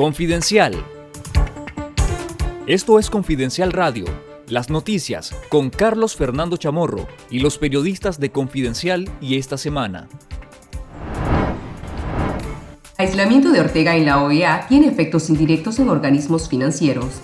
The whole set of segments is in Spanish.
Confidencial. Esto es Confidencial Radio, las noticias con Carlos Fernando Chamorro y los periodistas de Confidencial y esta semana. Aislamiento de Ortega en la OEA tiene efectos indirectos en organismos financieros.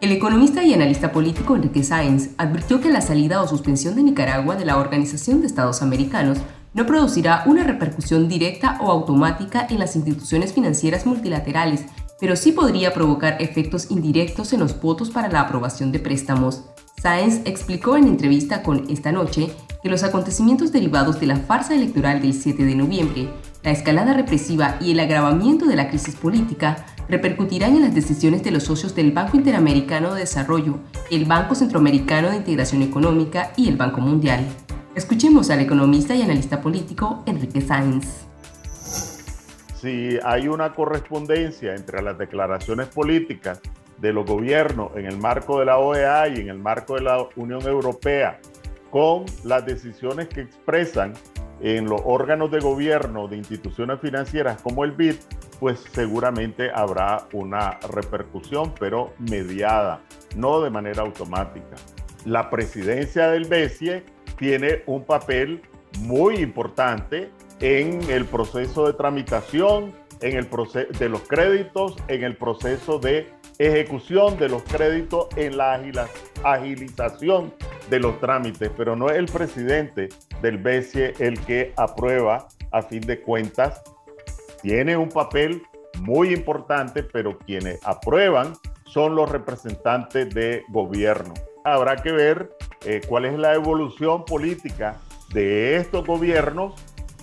El economista y analista político Enrique Sáenz advirtió que la salida o suspensión de Nicaragua de la Organización de Estados Americanos no producirá una repercusión directa o automática en las instituciones financieras multilaterales, pero sí podría provocar efectos indirectos en los votos para la aprobación de préstamos. Sáenz explicó en entrevista con Esta Noche que los acontecimientos derivados de la farsa electoral del 7 de noviembre, la escalada represiva y el agravamiento de la crisis política repercutirán en las decisiones de los socios del Banco Interamericano de Desarrollo, el Banco Centroamericano de Integración Económica y el Banco Mundial. Escuchemos al economista y analista político Enrique Sáenz. Si hay una correspondencia entre las declaraciones políticas de los gobiernos en el marco de la OEA y en el marco de la Unión Europea con las decisiones que expresan en los órganos de gobierno de instituciones financieras como el BID, pues seguramente habrá una repercusión, pero mediada, no de manera automática. La presidencia del BESIE tiene un papel muy importante en el proceso de tramitación, en el proceso de los créditos, en el proceso de ejecución de los créditos, en la agilización de los trámites, pero no es el presidente del BESIE el que aprueba a fin de cuentas. Tiene un papel muy importante, pero quienes aprueban son los representantes de gobierno. Habrá que ver eh, cuál es la evolución política de estos gobiernos,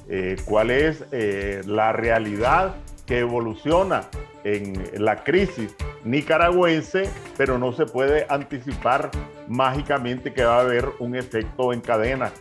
eh, cuál es eh, la realidad que evoluciona en la crisis nicaragüense, pero no se puede anticipar mágicamente que va a haber un efecto en cadena.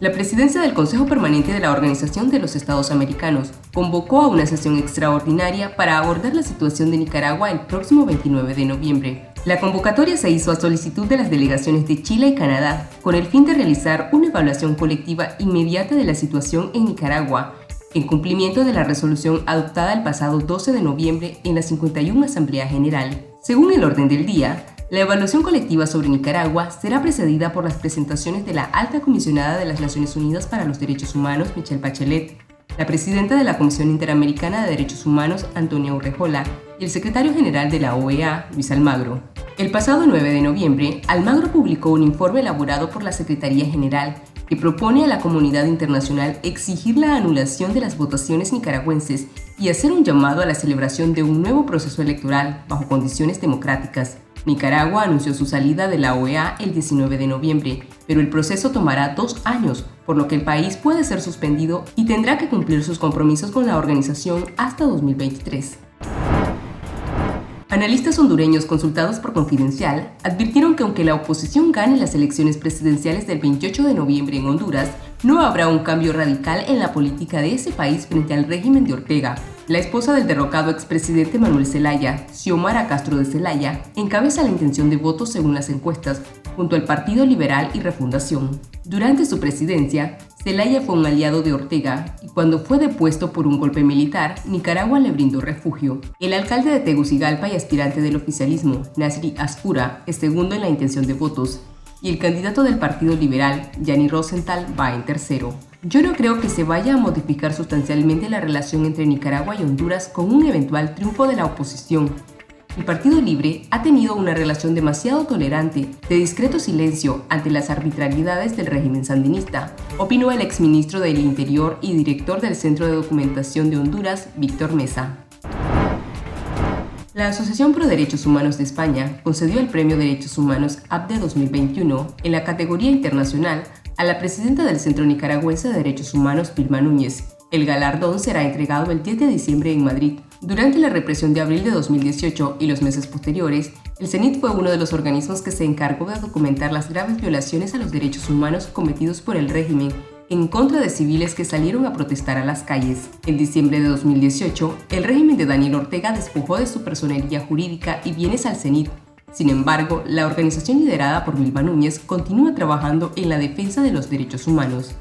La presidencia del Consejo Permanente de la Organización de los Estados Americanos convocó a una sesión extraordinaria para abordar la situación de Nicaragua el próximo 29 de noviembre. La convocatoria se hizo a solicitud de las delegaciones de Chile y Canadá, con el fin de realizar una evaluación colectiva inmediata de la situación en Nicaragua, en cumplimiento de la resolución adoptada el pasado 12 de noviembre en la 51 Asamblea General. Según el orden del día, la evaluación colectiva sobre Nicaragua será precedida por las presentaciones de la Alta Comisionada de las Naciones Unidas para los Derechos Humanos, Michelle Bachelet, la presidenta de la Comisión Interamericana de Derechos Humanos, Antonia Urrejola, y el secretario general de la OEA, Luis Almagro. El pasado 9 de noviembre, Almagro publicó un informe elaborado por la Secretaría General que propone a la comunidad internacional exigir la anulación de las votaciones nicaragüenses y hacer un llamado a la celebración de un nuevo proceso electoral bajo condiciones democráticas. Nicaragua anunció su salida de la OEA el 19 de noviembre, pero el proceso tomará dos años, por lo que el país puede ser suspendido y tendrá que cumplir sus compromisos con la organización hasta 2023. Analistas hondureños consultados por Confidencial advirtieron que aunque la oposición gane las elecciones presidenciales del 28 de noviembre en Honduras, no habrá un cambio radical en la política de ese país frente al régimen de Ortega. La esposa del derrocado expresidente Manuel Zelaya, Xiomara Castro de Zelaya, encabeza la intención de voto según las encuestas, junto al Partido Liberal y Refundación. Durante su presidencia, Zelaya fue un aliado de Ortega y cuando fue depuesto por un golpe militar, Nicaragua le brindó refugio. El alcalde de Tegucigalpa y aspirante del oficialismo, Nasri Aspura, es segundo en la intención de votos y el candidato del Partido Liberal, Yanni Rosenthal, va en tercero. Yo no creo que se vaya a modificar sustancialmente la relación entre Nicaragua y Honduras con un eventual triunfo de la oposición, el Partido Libre ha tenido una relación demasiado tolerante, de discreto silencio ante las arbitrariedades del régimen sandinista, opinó el exministro del Interior y director del Centro de Documentación de Honduras, Víctor Mesa. La Asociación Pro Derechos Humanos de España concedió el Premio Derechos Humanos APDE 2021 en la categoría internacional a la presidenta del Centro Nicaragüense de Derechos Humanos, Vilma Núñez. El galardón será entregado el 10 de diciembre en Madrid, durante la represión de abril de 2018 y los meses posteriores, el CENIT fue uno de los organismos que se encargó de documentar las graves violaciones a los derechos humanos cometidos por el régimen en contra de civiles que salieron a protestar a las calles. En diciembre de 2018, el régimen de Daniel Ortega despojó de su personería jurídica y bienes al CENIT. Sin embargo, la organización liderada por Vilma Núñez continúa trabajando en la defensa de los derechos humanos.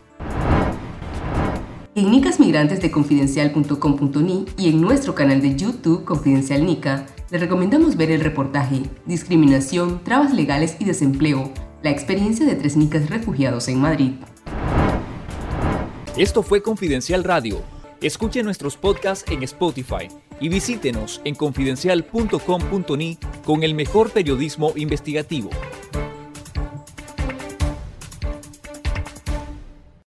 En Nicas Migrantes de confidencial.com.ni y en nuestro canal de YouTube Confidencial Nica, le recomendamos ver el reportaje Discriminación, Trabas Legales y Desempleo, la experiencia de tres nicas refugiados en Madrid. Esto fue Confidencial Radio. Escuche nuestros podcasts en Spotify y visítenos en confidencial.com.ni con el mejor periodismo investigativo.